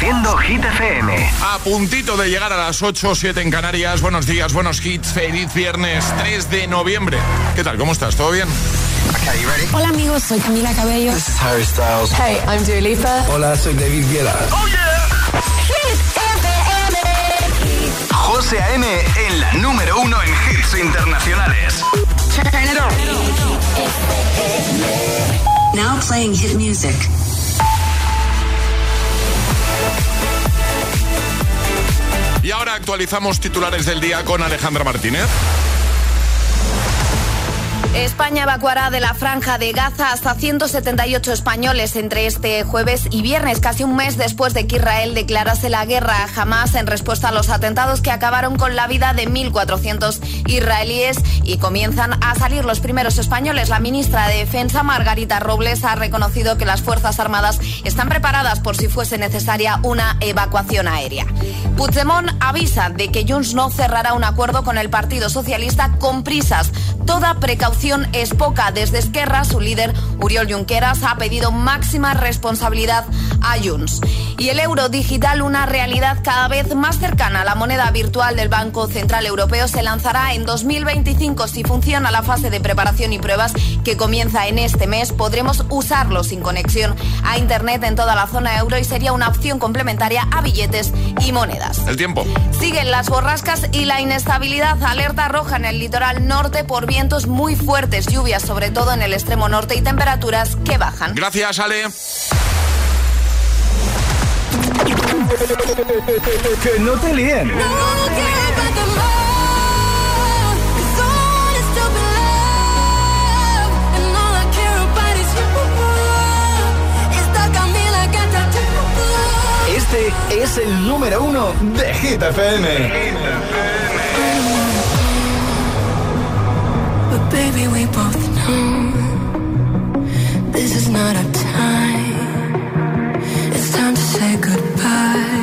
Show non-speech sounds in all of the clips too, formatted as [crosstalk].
Reproduciendo Hit FM. A puntito de llegar a las 8 o 7 en Canarias. Buenos días, buenos hits. Feliz viernes 3 de noviembre. ¿Qué tal? ¿Cómo estás? ¿Todo bien? Hola amigos, soy Camila Cabello. This is Harry Styles. Hey, I'm Dua Lipa. Hola, soy David Guetta. ¡Oh, yeah! José A.M. en la número uno en hits internacionales. Now playing hit music. Ahora actualizamos titulares del día con Alejandra Martínez. España evacuará de la franja de Gaza hasta 178 españoles entre este jueves y viernes, casi un mes después de que Israel declarase la guerra a Hamas en respuesta a los atentados que acabaron con la vida de 1.400 israelíes y comienzan a salir los primeros españoles. La ministra de Defensa, Margarita Robles, ha reconocido que las Fuerzas Armadas están preparadas por si fuese necesaria una evacuación aérea. Puigdemont avisa de que Junts no cerrará un acuerdo con el Partido Socialista con prisas. Toda precaución es poca. Desde Esquerra, su líder, Uriol Junqueras, ha pedido máxima responsabilidad a Junts. Y el euro digital, una realidad cada vez más cercana. La moneda virtual del Banco Central Europeo se lanzará en 2025. Si funciona la fase de preparación y pruebas que comienza en este mes, podremos usarlo sin conexión a Internet en toda la zona euro y sería una opción complementaria a billetes y monedas. El tiempo. Siguen las borrascas y la inestabilidad. Alerta roja en el litoral norte por vientos muy fuertes fuertes lluvias, sobre todo en el extremo norte, y temperaturas que bajan. Gracias, Ale. que no te líen. Este es el número uno de Hit FM. Baby, we both know this is not our time. It's time to say goodbye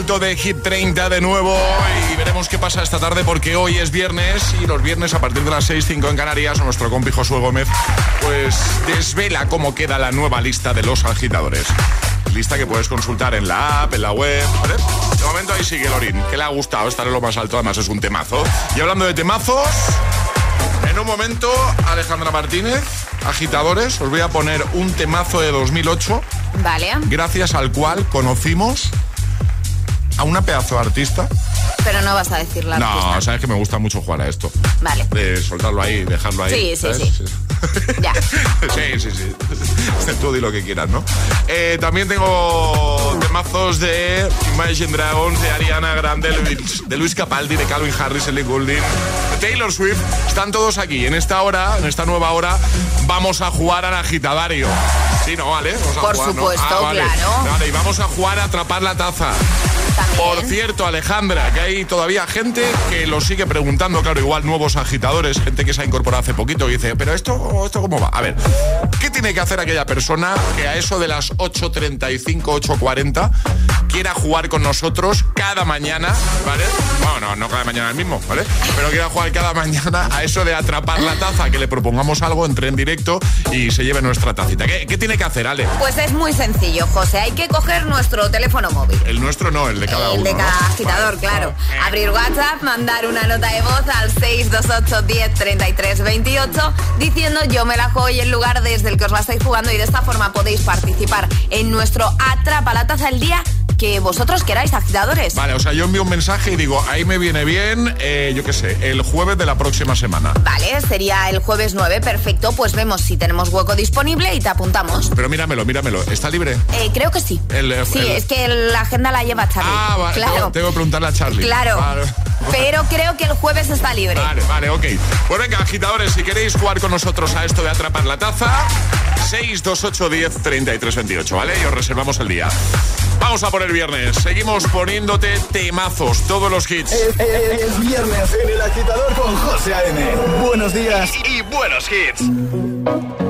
alto de Hit 30 de nuevo y veremos qué pasa esta tarde porque hoy es viernes y los viernes a partir de las 6, 5 en Canarias nuestro compi Josué Gómez pues desvela cómo queda la nueva lista de los agitadores. Lista que puedes consultar en la app, en la web, ¿vale? De momento ahí sigue Lorin, que le ha gustado estar en lo más alto, además es un temazo. Y hablando de temazos, en un momento, Alejandra Martínez, agitadores, os voy a poner un temazo de 2008. Vale. Gracias al cual conocimos a una pedazo de artista. Pero no vas a decir la No, sabes que me gusta mucho jugar a esto. Vale. De soltarlo ahí, dejarlo ahí. Sí, sí, sí. [laughs] Ya. sí, sí, sí. [laughs] Tú di lo que quieras, ¿no? Eh, también tengo temazos de Imagine Dragons, de Ariana Grande, de Luis Capaldi, de Calvin Harris, Ellie Goulding, de Taylor Swift. Están todos aquí. En esta hora, en esta nueva hora, vamos a jugar al agitadario. Sí, ¿no? ¿Vale? Por supuesto, ah, claro. Vale, y vamos a jugar a atrapar la taza. Por cierto, Alejandra, que hay todavía gente que lo sigue preguntando, claro, igual nuevos agitadores, gente que se ha incorporado hace poquito y dice, pero esto, esto cómo va? A ver, ¿qué tiene que hacer aquella persona que a eso de las 8.35, 8.40 quiera jugar con nosotros cada mañana, ¿vale? Bueno, no, no cada mañana el mismo, ¿vale? Pero quiera jugar cada mañana a eso de atrapar la taza, que le propongamos algo, entre en directo y se lleve nuestra tacita. ¿Qué, qué tiene que hacer, Ale? Pues es muy sencillo, José. Hay que coger nuestro teléfono móvil. El nuestro no, el de cada el de cada agitador, claro. Abrir WhatsApp, mandar una nota de voz al 628 10 33 28 diciendo yo me la juego y el lugar desde el que os la estáis jugando y de esta forma podéis participar en nuestro Atrapa la Taza del Día que vosotros queráis, agitadores. Vale, o sea, yo envío un mensaje y digo, ahí me viene bien, eh, yo qué sé, el jueves de la próxima semana. Vale, sería el jueves 9, perfecto, pues vemos si tenemos hueco disponible y te apuntamos. Pero míramelo, míramelo, ¿está libre? Eh, creo que sí. Eh, sí, es que la agenda la lleva Charlie. Ah, vale, claro. tengo, que preguntarle a Charlie. Claro. Pero creo que el jueves está libre. Vale, vale, ok. Pues venga, agitadores, si queréis jugar con nosotros a esto de atrapar la taza, 628 10 33 28, ¿vale? Y os reservamos el día. Vamos a por el viernes. Seguimos poniéndote temazos, todos los hits. Es, viernes en el agitador con José A.M. Buenos días y, buenos hits.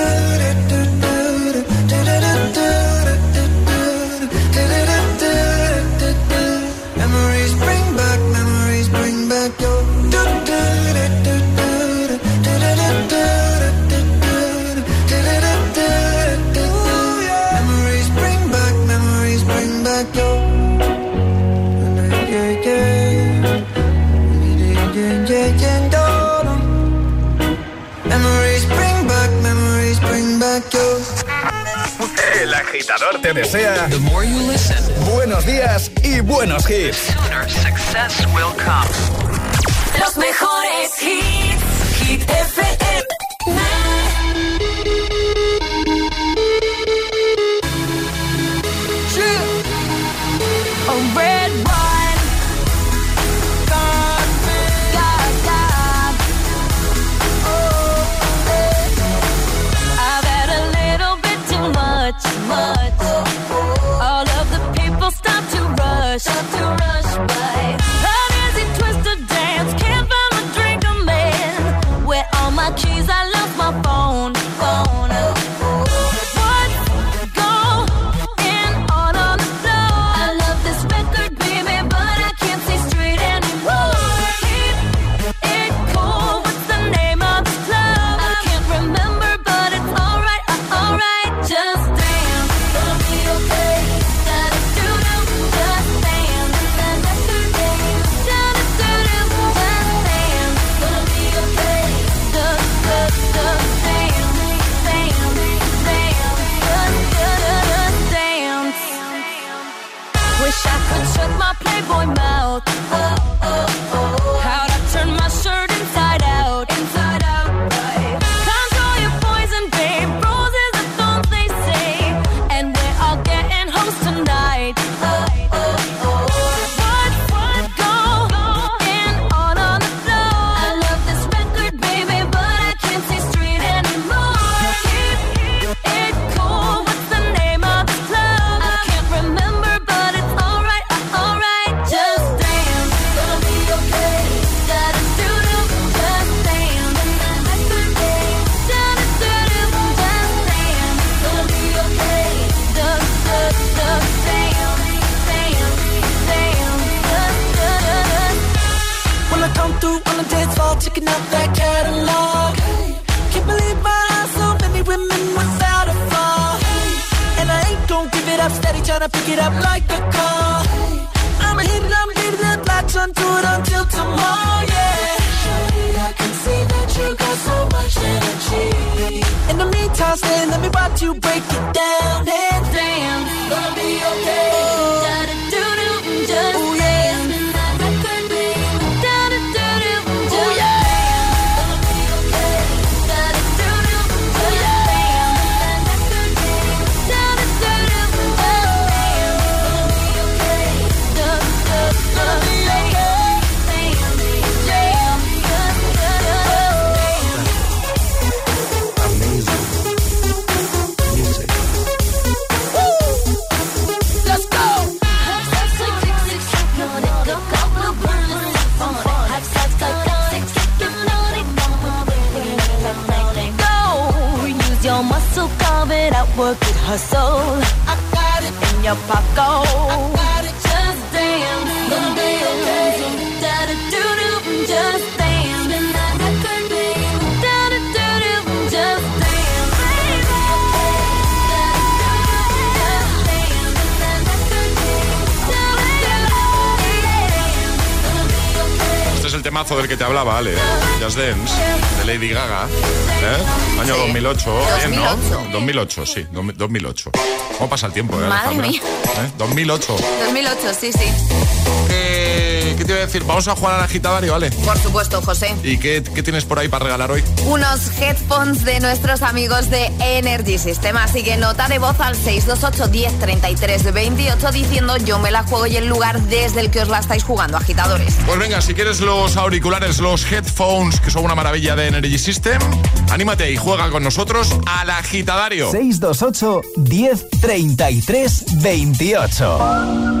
agitador te desea listen, buenos días y buenos hits. Los mejores hits, hit FM. hustle. I got it in your pocket. temazo del que te hablaba, Ale. Just Dance, de Lady Gaga. ¿eh? Año sí. 2008. 2008. Bien, ¿no? 2008, sí. 2008. ¿Cómo pasa el tiempo? Eh, Madre mía. ¿Eh? 2008. 2008, sí, sí. Eh, ¿Qué te iba a decir? Vamos a jugar al agitadario, ¿vale? Por supuesto, José. ¿Y qué, qué, tienes por ahí para regalar hoy? Unos headphones de nuestros amigos de Energy System. Así que nota de voz al 628-1033-28 diciendo yo me la juego y el lugar desde el que os la estáis jugando, agitadores. Pues venga, si quieres los auriculares, los headphones, que son una maravilla de Energy System, anímate y juega con nosotros al agitadario. 628 1033 28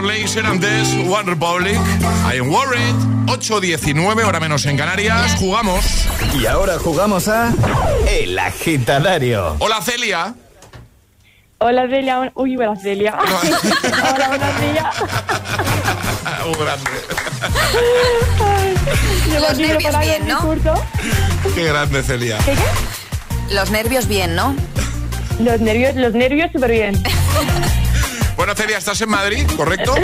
Major Lazer antes One Republic. I am worried. 8.19, hora menos en Canarias. Jugamos. Y ahora jugamos a El Agitadario. Hola Celia. Hola Celia, uy, hola Celia. [laughs] hola, hola Celia. [laughs] Muy grande. Llevo Los nervios bien, ¿no? Qué grande Celia. ¿Qué, qué? Los nervios bien, ¿no? Los nervios, los nervios súper bien. [laughs] Bueno Celia, ¿estás en Madrid? ¿Correcto?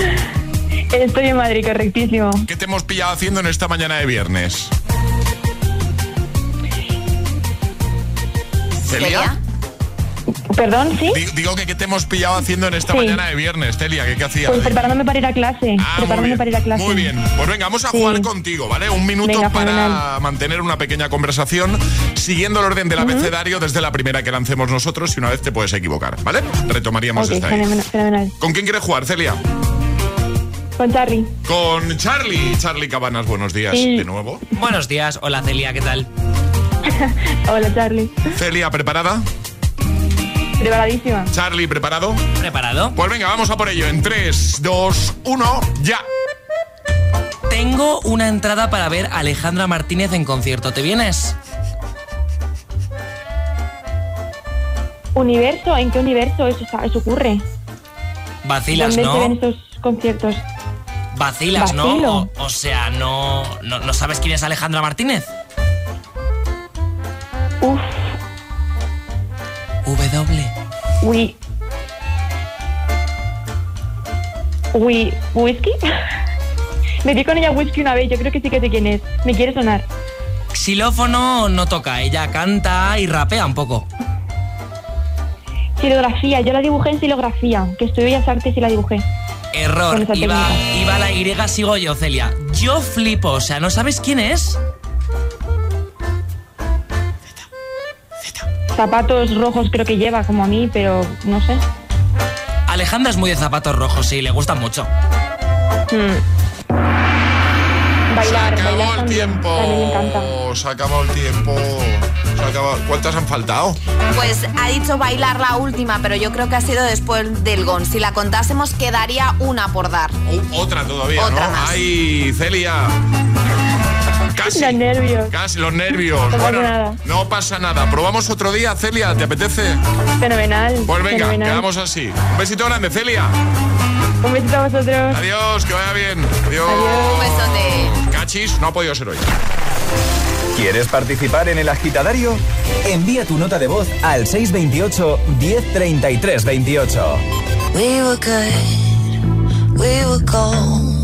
[laughs] Estoy en Madrid, correctísimo. ¿Qué te hemos pillado haciendo en esta mañana de viernes? Celia. Perdón, ¿sí? Di- Digo que qué te hemos pillado haciendo en esta Sí. mañana de viernes, Celia, ¿qué, qué hacías? Pues preparándome para ir a clase. Ah, preparándome para ir a clase. Muy bien. Pues venga, vamos a Sí. jugar contigo, ¿vale? Un minuto Venga, para fenomenal. mantener una pequeña conversación siguiendo el orden del abecedario desde la primera que lancemos nosotros y una vez te puedes equivocar, ¿vale? Retomaríamos Ok, desde ahí. fenomenal, fenomenal. ¿Con quién quieres jugar, Celia? Con Charlie. Con Charlie. Charlie Cabanas, buenos días Sí. de nuevo. Buenos días, hola Celia, ¿qué tal? [laughs] Hola Charlie. Celia, ¿preparada? Preparadísima. Charlie, ¿preparado? ¿Preparado? Pues venga, vamos a por ello. En 3, 2, 1, ya. Tengo una entrada para ver a Alejandra Martínez en concierto. ¿Te vienes? ¿Universo? ¿En qué universo eso, eso ocurre? Vacilas, ¿Dónde se ven ¿no? esos conciertos? Vacilas, Vacilo. ¿no? O, o sea, no, no, ¿no sabes quién es Alejandra Martínez? Uy. Uy, ¿whisky? [laughs] Me di con ella whisky una vez, yo creo que sí que sé quién es. Me quiere sonar. Xilófono no toca, ella canta y rapea un poco. Silografía, yo la dibujé en silografía, que estudié Bellas Artes y la dibujé. Error, iba, iba la Y, sigo yo, Celia. Yo flipo, o sea, ¿no sabes quién es? Zapatos rojos creo que lleva, como a mí, pero no sé. Alejandra es muy de zapatos rojos, sí, le gustan mucho. Hmm. Bailar, se acabó bailar el tiempo. Me encanta. Se acabó el tiempo. Se acabó- ¿Cuántas han faltado? Pues ha dicho bailar la última, pero yo creo que ha sido después del gon. Si la contásemos, quedaría una por dar. Uh, otra todavía, Otra ¿no? más. Ay, Celia. Casi. Los nervios. Casi los nervios. No pasa bueno, nada. no pasa nada. Probamos otro día, Celia. ¿Te apetece? Fenomenal. Pues venga, fenomenal. quedamos así. Un besito grande, Celia. Un besito a vosotros. Adiós, que vaya bien. Adiós. Un besote. Cachis, no ha podido ser hoy. ¿Quieres participar en el agitadario? Envía tu nota de voz al 628 1033 28. We were good, we were gold.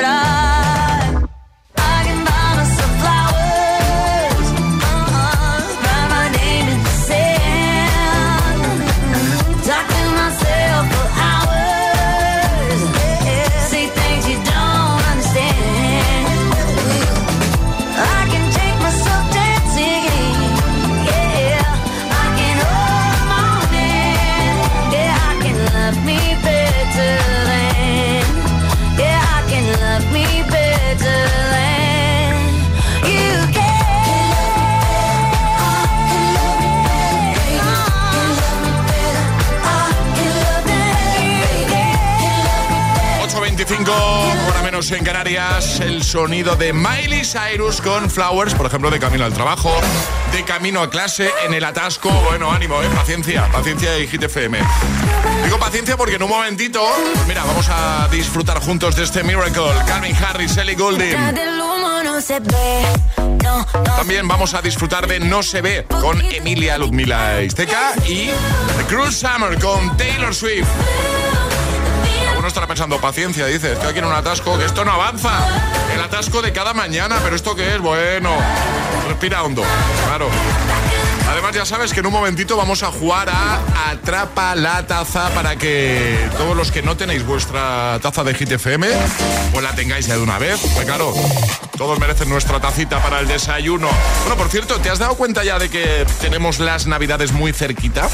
menos en Canarias, el sonido de Miley Cyrus con Flowers, por ejemplo, de camino al trabajo, de camino a clase, en el atasco. Bueno, ánimo, eh, paciencia, paciencia y Hit FM. Digo paciencia porque en un momentito, pues mira, vamos a disfrutar juntos de este Miracle. Calvin Harris, Ellie Goulding. También vamos a disfrutar de No se ve con Emilia Ludmila Isteca y The Cruel Summer con Taylor Swift. Alguno estará pensando, paciencia, dice, estoy aquí en un atasco, que esto no avanza. El atasco de cada mañana, pero ¿esto qué es? Bueno, respira hondo, claro. Además ya sabes que en un momentito vamos a jugar a Atrapa la Taza para que todos los que no tenéis vuestra taza de Hit FM, pues la tengáis ya de una vez. Pues claro, todos merecen nuestra tacita para el desayuno. Bueno, por cierto, ¿te has dado cuenta ya de que tenemos las navidades muy cerquita?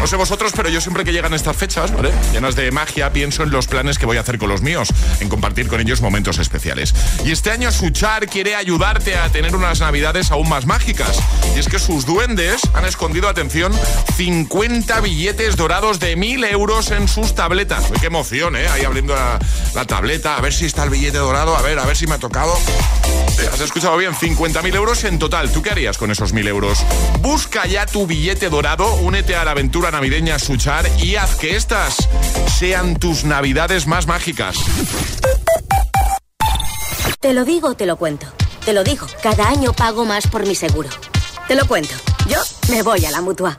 No sé vosotros, pero yo siempre que llegan estas fechas, ¿vale? Llenas de magia, pienso en los planes que voy a hacer con los míos, en compartir con ellos momentos especiales. Y este año Suchar quiere ayudarte a tener unas navidades aún más mágicas. Y es que sus duendes han escondido, atención, 50 billetes dorados de 1000 euros en sus tabletas. Qué emoción, ¿eh? Ahí abriendo la tableta, a ver si está el billete dorado, a ver, a ver si me ha tocado. Has escuchado bien, 50.000 euros en total. ¿Tú qué harías con esos 1.000 euros? Busca ya tu billete dorado, únete a la aventura navideña Suchar y haz que estas sean tus navidades más mágicas. Te lo digo, te lo cuento. Te lo digo, cada año pago más por mi seguro. Te lo cuento. Yo me voy a la mutua.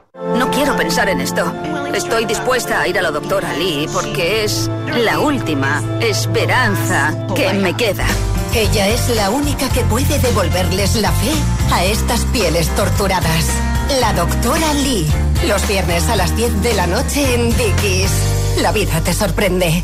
No quiero pensar en esto. Estoy dispuesta a ir a la doctora Lee porque es la última esperanza que me queda. Ella es la única que puede devolverles la fe a estas pieles torturadas. La doctora Lee. Los viernes a las 10 de la noche en Dickies. La vida te sorprende.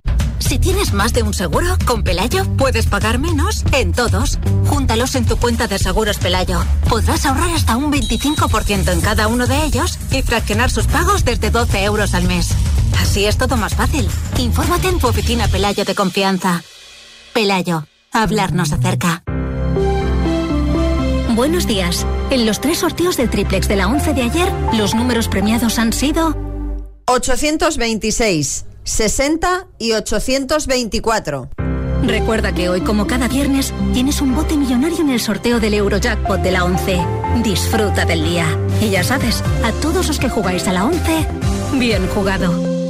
Si tienes más de un seguro, con Pelayo puedes pagar menos en todos. Júntalos en tu cuenta de seguros Pelayo. Podrás ahorrar hasta un 25% en cada uno de ellos y fraccionar sus pagos desde 12 euros al mes. Así es todo más fácil. Infórmate en tu oficina Pelayo de confianza. Pelayo, hablarnos acerca. Buenos días. En los tres sorteos del triplex de la 11 de ayer, los números premiados han sido 826, 60 y 824. Recuerda que hoy, como cada viernes, tienes un bote millonario en el sorteo del Eurojackpot de la 11. Disfruta del día. Y ya sabes, a todos los que jugáis a la 11, bien jugado.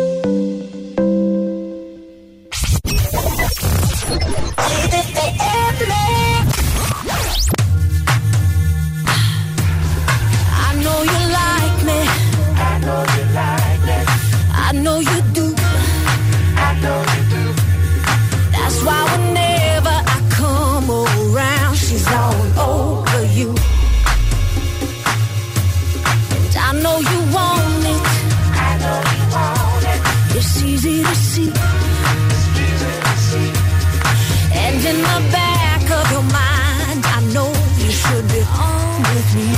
Know you want it. I know you want it. It's easy to see. It's easy to see. And in the back of your mind, I know you should be with me.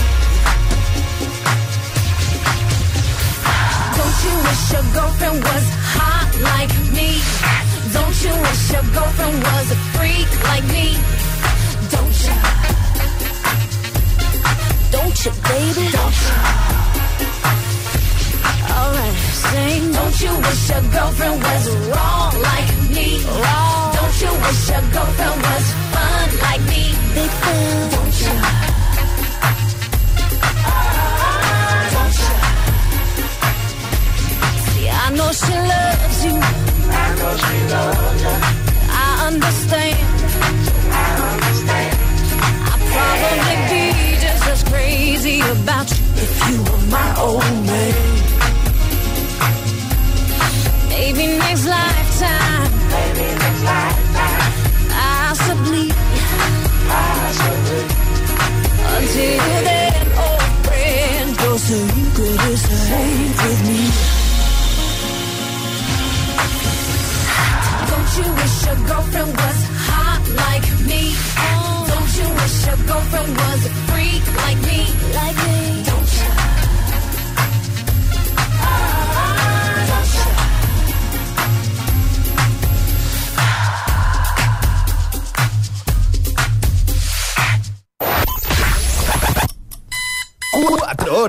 Don't you wish your girlfriend was hot like me? Don't you wish your girlfriend was a freak like me? Don't you? Don't you, baby? Don't you? Alright, sing. Don't you wish your girlfriend was wrong like me? Wrong. Don't you wish your girlfriend was fun like me? Big fan. Don't you? Don't you? See, I know she loves you. I know she loves you. I understand. I understand. I'd probably be just as crazy about you if you were my old man. Maybe next lifetime. Maybe next lifetime. Possibly. Possibly. Until then, old friend, go so you could escape with me. Don't you wish your girlfriend was hot like me? Don't you wish your girlfriend was a freak like me? Like me?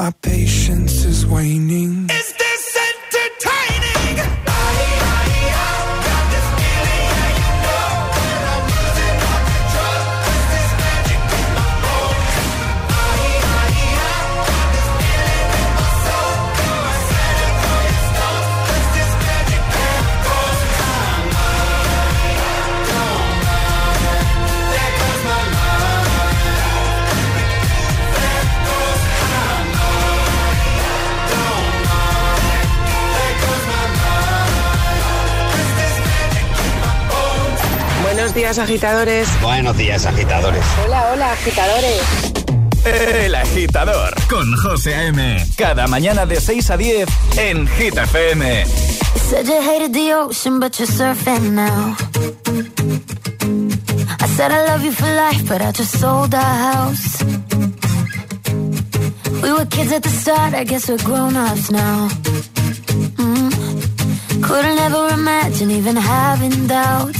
My patience is waning. Días, agitadores. Buenos días, agitadores. Hola, hola, agitadores. El Agitador con José A.M. Cada mañana de 6 a 10 en Hit FM. Said you hated the ocean, but you're surfing now. I said I love you for life, but I just sold our house. We were kids at the start, I guess we're grown ups now. Mm. Couldn't ever imagine even having doubts,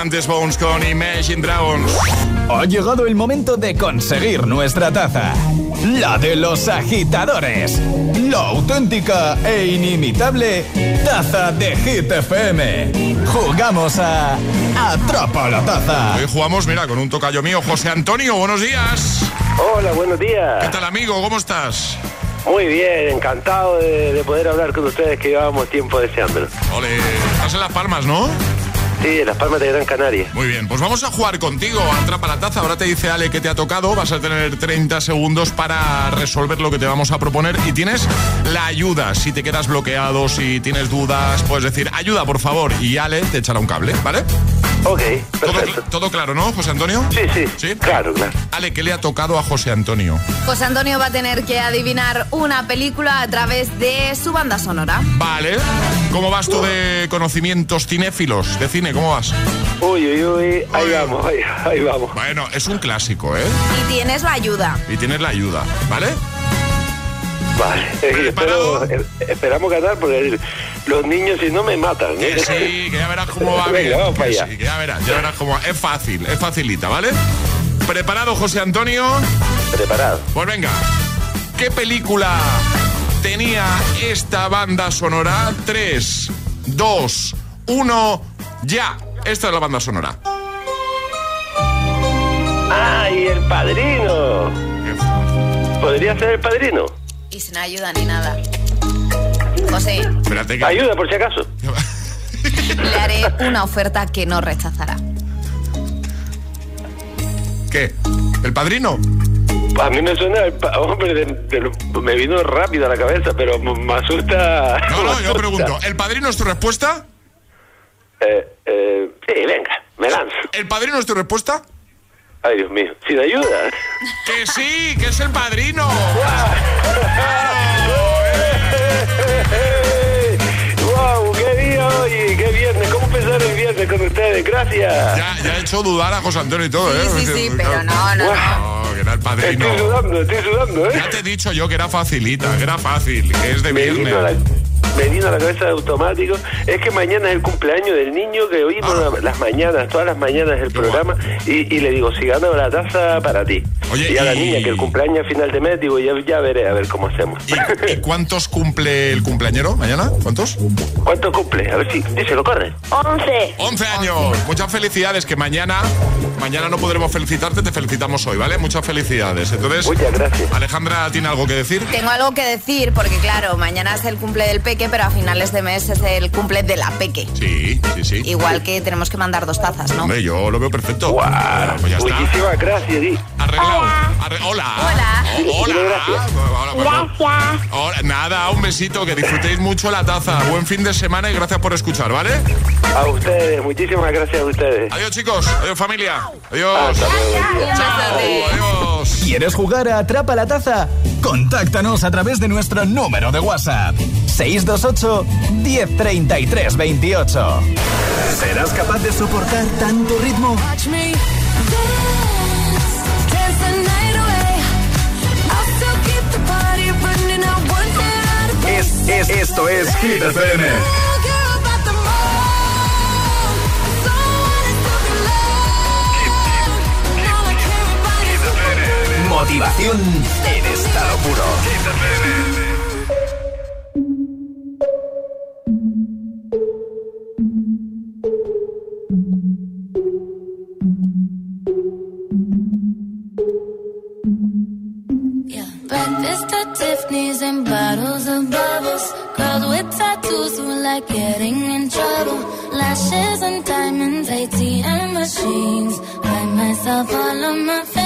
antes Bones con Imagine Dragons. Ha llegado el momento de conseguir nuestra taza. La de los agitadores. La auténtica e inimitable taza de Hit FM. Jugamos a Atrapa la taza. Hoy jugamos, mira, con un tocayo mío, José Antonio. Buenos días. Hola, buenos días. ¿Qué tal, amigo? ¿Cómo estás? Muy bien, encantado de, de poder hablar con ustedes que llevábamos tiempo deseándolo. Ole, estás en Las Palmas, ¿no? Sí, en Las Palmas de Gran Canaria. Muy bien, pues vamos a jugar contigo. Atrapa la taza. Ahora te dice Ale que te ha tocado. Vas a tener 30 segundos para resolver lo que te vamos a proponer. Y tienes la ayuda. Si te quedas bloqueado, si tienes dudas, puedes decir ayuda, por favor. Y Ale te echará un cable, ¿vale? Ok, perfecto. ¿Todo, claro, no, José Antonio? Sí, sí. ¿Sí? Claro, claro. Ale, ¿qué le ha tocado a José Antonio? José Antonio va a tener que adivinar una película a través de su banda sonora. Vale. ¿Cómo vas tú de conocimientos cinéfilos de cine? ¿Cómo vas? Uy, uy, uy, ahí vamos, ahí, ahí vamos. Bueno, es un clásico, ¿eh? Y tienes la ayuda. Y tienes la ayuda, ¿vale? Vale, Espero- eh, esperamos ganar porque los niños si no me matan. ¿eh? Que sí, que ya verás cómo va [laughs] bien. Venga, vamos Que para allá. sí, que ya verás, ya verás cómo va. Es fácil, es facilita, ¿vale? ¿Preparado, José Antonio? Preparado. Pues venga. ¿Qué película tenía esta banda sonora? 3, 2, 1, ya. Esta es la banda sonora. ¡Ay, el padrino! ¿Podría ser el padrino? Y sin ayuda ni nada. José, Espérate que... Ayuda, por si acaso. [laughs] le haré una oferta que no rechazará. ¿Qué? ¿El padrino? A mí me suena, hombre, de- me vino rápido a la cabeza, pero me asusta. No, no, [laughs] yo pregunto. ¿El padrino es tu respuesta? Eh, eh, sí, venga, me lanzo. ¿El padrino es tu respuesta? Ay, Dios mío, sin ayuda. [laughs] Que sí, que es el padrino. [laughs] ¡Wow! ¡Qué día hoy! ¡Qué viernes! ¿Cómo empezar el viernes con ustedes? Gracias. Ya, ya he hecho dudar a José Antonio y todo, ¿eh? Sí, sí, sí, pero no, no, no. Que era el padrino. Estoy sudando, estoy sudando, ¿eh? Ya te he dicho yo que era facilita, que era fácil, que es de viernes. Me vino a la cabeza de automático. Es que mañana es el cumpleaños del niño que oímos Ah. la- las mañanas, todas las mañanas el programa. Y, y le digo, si gano la taza para ti. Oye, y a la y- niña que el cumpleaños a final de mes, digo, ya, ya veré a ver cómo hacemos. ¿Y, y cuántos cumple el cumpleañero mañana? ¿Cuántos? ¿Cuánto cumple? A ver si dice, lo corre. 11. 11 años. Muchas felicidades, que mañana mañana no podremos felicitarte, te felicitamos hoy, ¿vale? Muchas felicidades. Entonces, Muchas gracias. Alejandra tiene algo que decir. Tengo algo que decir porque claro, mañana es el cumple del peque, pero a finales de mes es el cumple de la peque. Sí, sí, sí. Igual que tenemos que mandar dos tazas, ¿no? Hombre, yo lo veo perfecto. Bueno, pues ya está. Muchísimas gracias, Di. Arreglado. Arre- hola. Hola. O- hola. Gracias. Hola. Gracias. Hola, Nada, un besito, que disfrutéis mucho la taza. Buen fin de semana y gracias por escuchar, ¿vale? A ustedes, muchísimas gracias a ustedes. Adiós, chicos. Adiós, familia. Adiós. Hasta luego. Chao. Adiós. ¿Quieres jugar a Atrapa la Taza? Contáctanos a través de nuestro número de WhatsApp. 628 1033 28. ¿Serás capaz de soportar tanto ritmo? Watch me dance, dance the night away. I'll still keep the party running. I want it out of Es, es, esto es Hit FM. Motivación en estado puro. Tiffany's and bottles of bubbles. Girls with tattoos who like getting in trouble. Lashes and diamonds, ATM machines. Buy myself all of my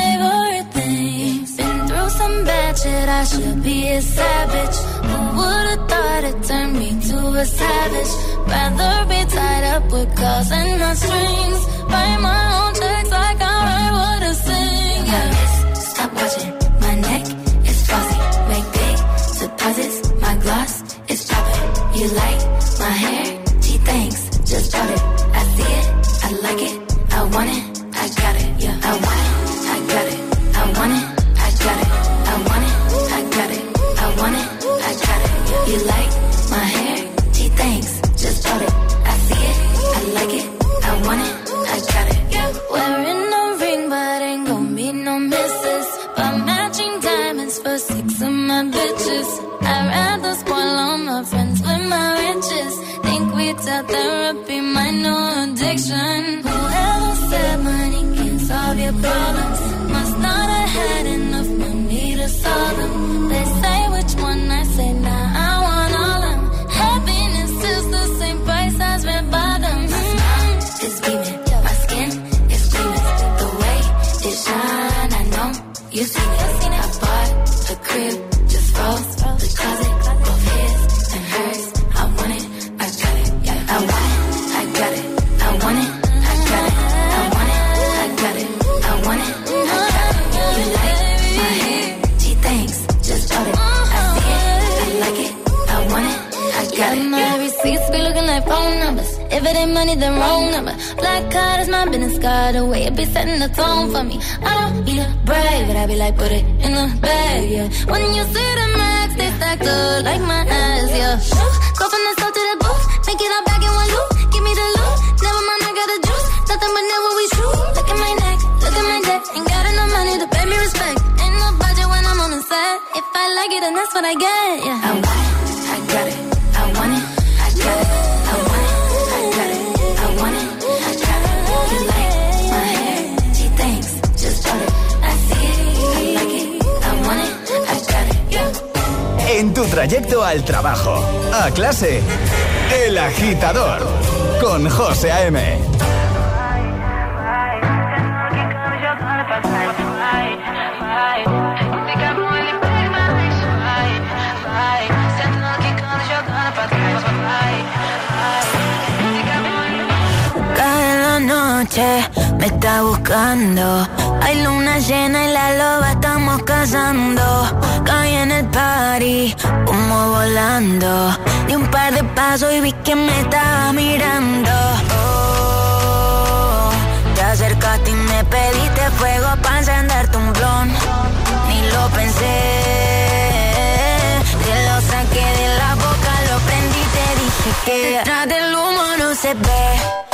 shit, I should be a savage. Who would've thought it turned me to a savage? Rather be tied up with calls and my strings. Write my own checks like I write what I sing. Yeah. Stop watching my neck is flossy. Make big deposits. My gloss is popping. You like my hair? Gee, thanks. Just bought it. I see it. I like it. I want it. I got it. Yeah. I want it. you like my hair? She thinks, Just bought it. I see it. I like it. I want it. I got it. Wearing no ring, but ain't gon' be no misses. But matching diamonds for six of my bitches. I'd rather spoil all my friends with my riches. Think we tell therapy, my no addiction. Be setting the tone for me. I don't need a brag, but I be like, put it in the bag, yeah. When you see the max, they stacked up like my ass, yeah. Go from the south to the booth, make it all back in one loop. Give me the loot, never mind, I got the juice. Nothing but never we shoot. Look at my neck, look at my neck. Ain't got enough money to pay me respect. Ain't no budget when I'm on the set. If I like it, then that's what I get, yeah. I trayecto al trabajo, a clase, El Agitador, con José A.M. Cae la noche, me está buscando. Hay luna llena y la loba estamos cazando. Caí en el party, como volando. Di un par de pasos y vi que me estaba mirando. Oh, te acercaste y me pediste fuego para encenderte un blon. Ni lo pensé. Te lo saqué de la boca, lo prendí te dije que detrás del humo no se ve.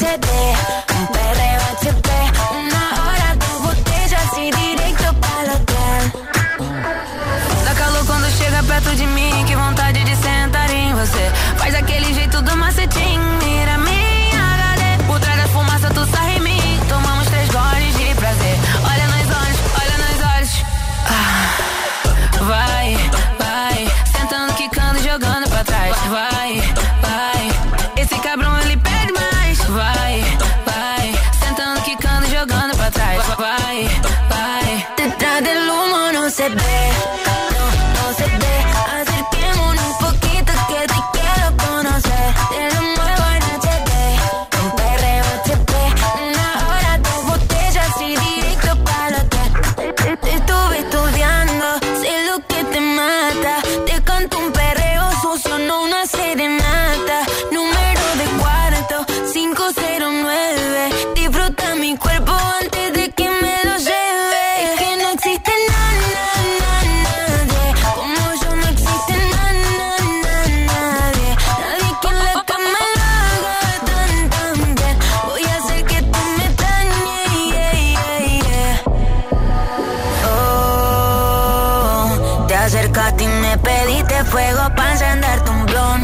Y me pediste fuego para encenderte un blon.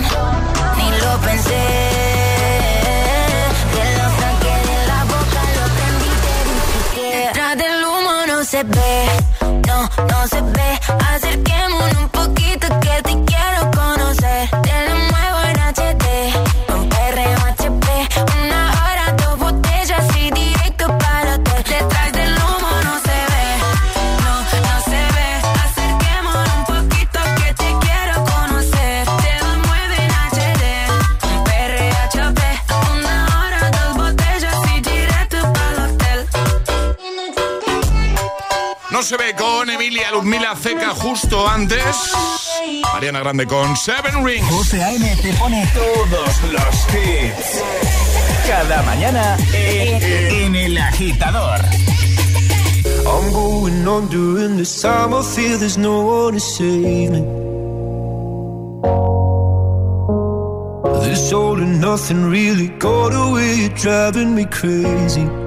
Ni lo pensé. Te lo saqué de la boca, lo prendí, te dije detrás del humo no se ve, no, no se ve. Acerquémonos Josué con Emilia Luzmila Ceca justo antes. Mariana Grande con Seven Rings. José A.M. te pone todos los hits. Cada mañana en, en El Agitador. I'm going on during this time I feel there's no one to save me This all and nothing really got away You're driving me crazy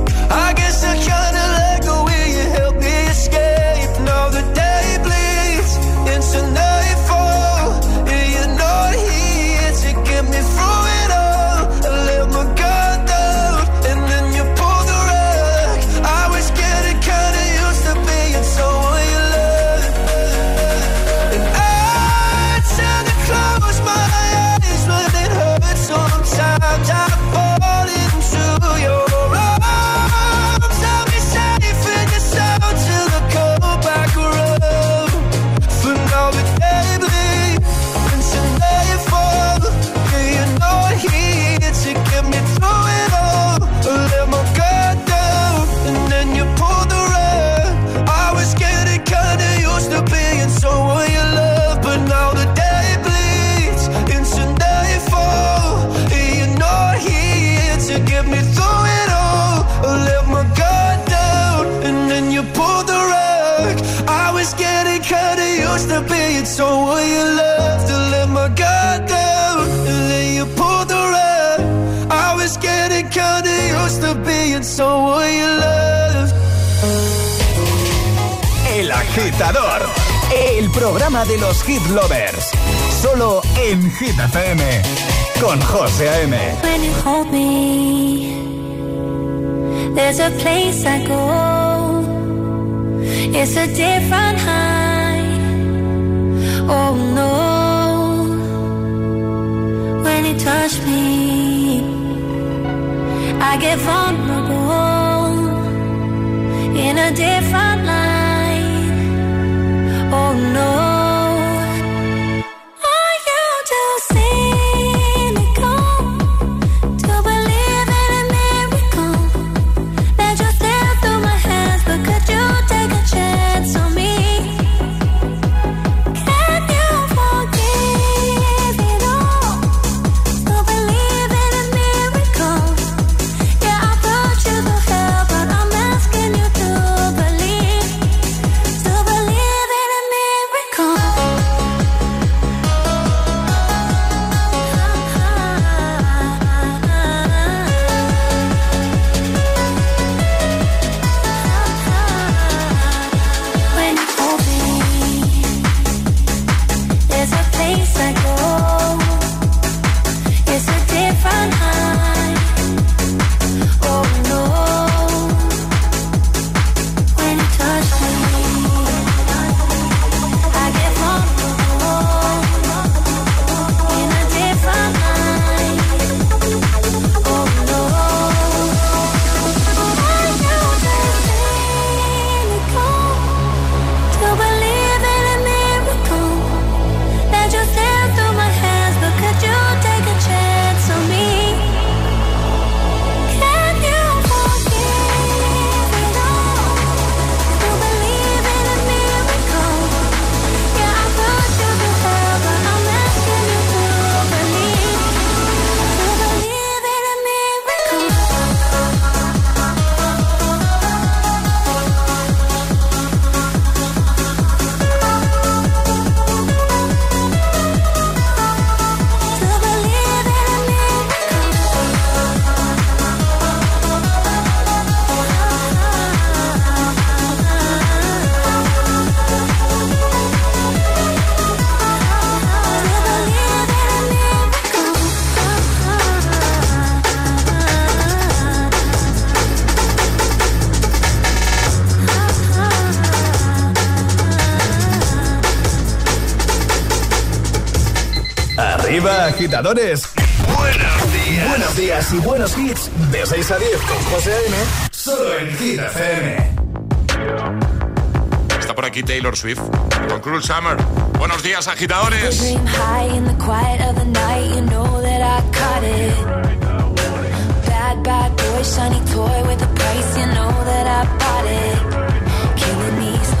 Agitador, el programa de los hit lovers. Solo en Hit FM, con José A.M. When you hold me, there's a place I go. It's a different high. Oh no. When you touch me, I get vulnerable in a different agitadores. Buenos días. Buenos días y buenos hits. De 6 a 10 con José A.M. Solo en Hit FM. Está por aquí Taylor Swift con Cruel Summer. Buenos días, agitadores. Bad boy, shiny toy with a price, you know that I bought it. Killing me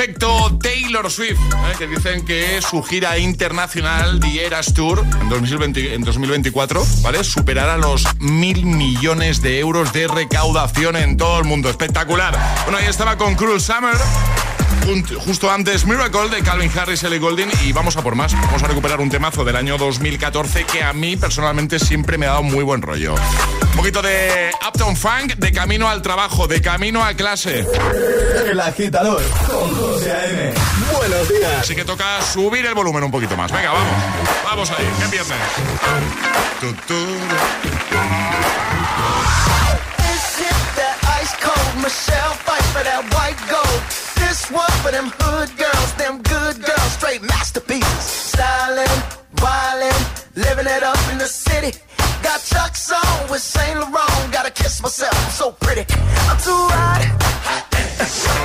Efecto Taylor Swift, ¿eh? que dicen que su gira internacional The Eras Tour en, 2020 en 2024 ¿vale? superará los mil millones de euros de recaudación en todo el mundo. Espectacular. Bueno, ahí estaba con Cruel Summer. Justo antes Miracle de Calvin Harris, Ellie Goulding y vamos a por más. Vamos a recuperar un temazo del año 2014 que a mí personalmente siempre me ha dado muy buen rollo. Un poquito de Uptown Funk, de camino al trabajo, de camino a clase. El agitador con José A.M. Buenos días. Así que toca subir el volumen un poquito más. Venga, vamos. Vamos ahí, que empiece. That ice cold Michelle fight for that white gold. This one for them hood girls, them good girls, straight masterpieces. Stylin', wildin', living it up in the city. Got Chuck's on with Saint Laurent. Gotta kiss myself, I'm so pretty. I'm too hot.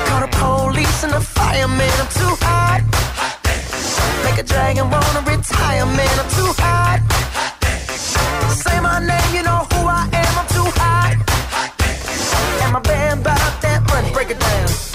Call the police and the fireman. I'm too hot. Make a dragon wanna retire, man. I'm too hot. Say my name, you know who I am. I'm too hot. And my band bought that money. Break it down.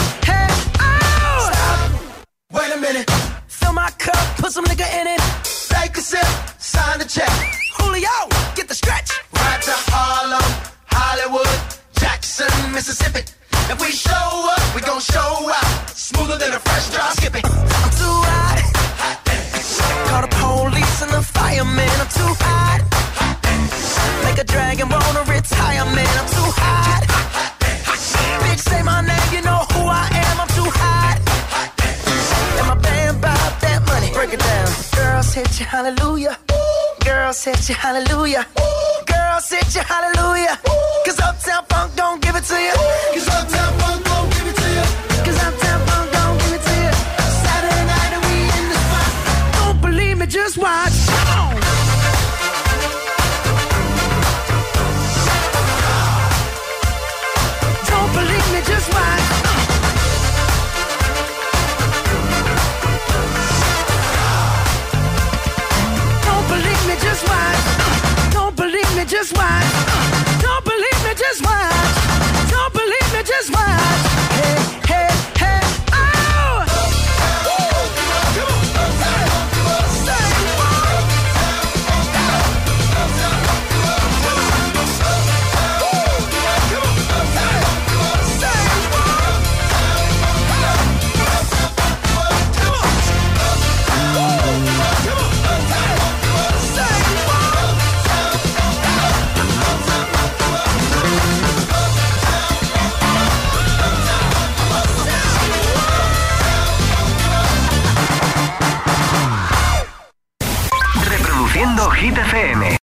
Girls hit you, hallelujah.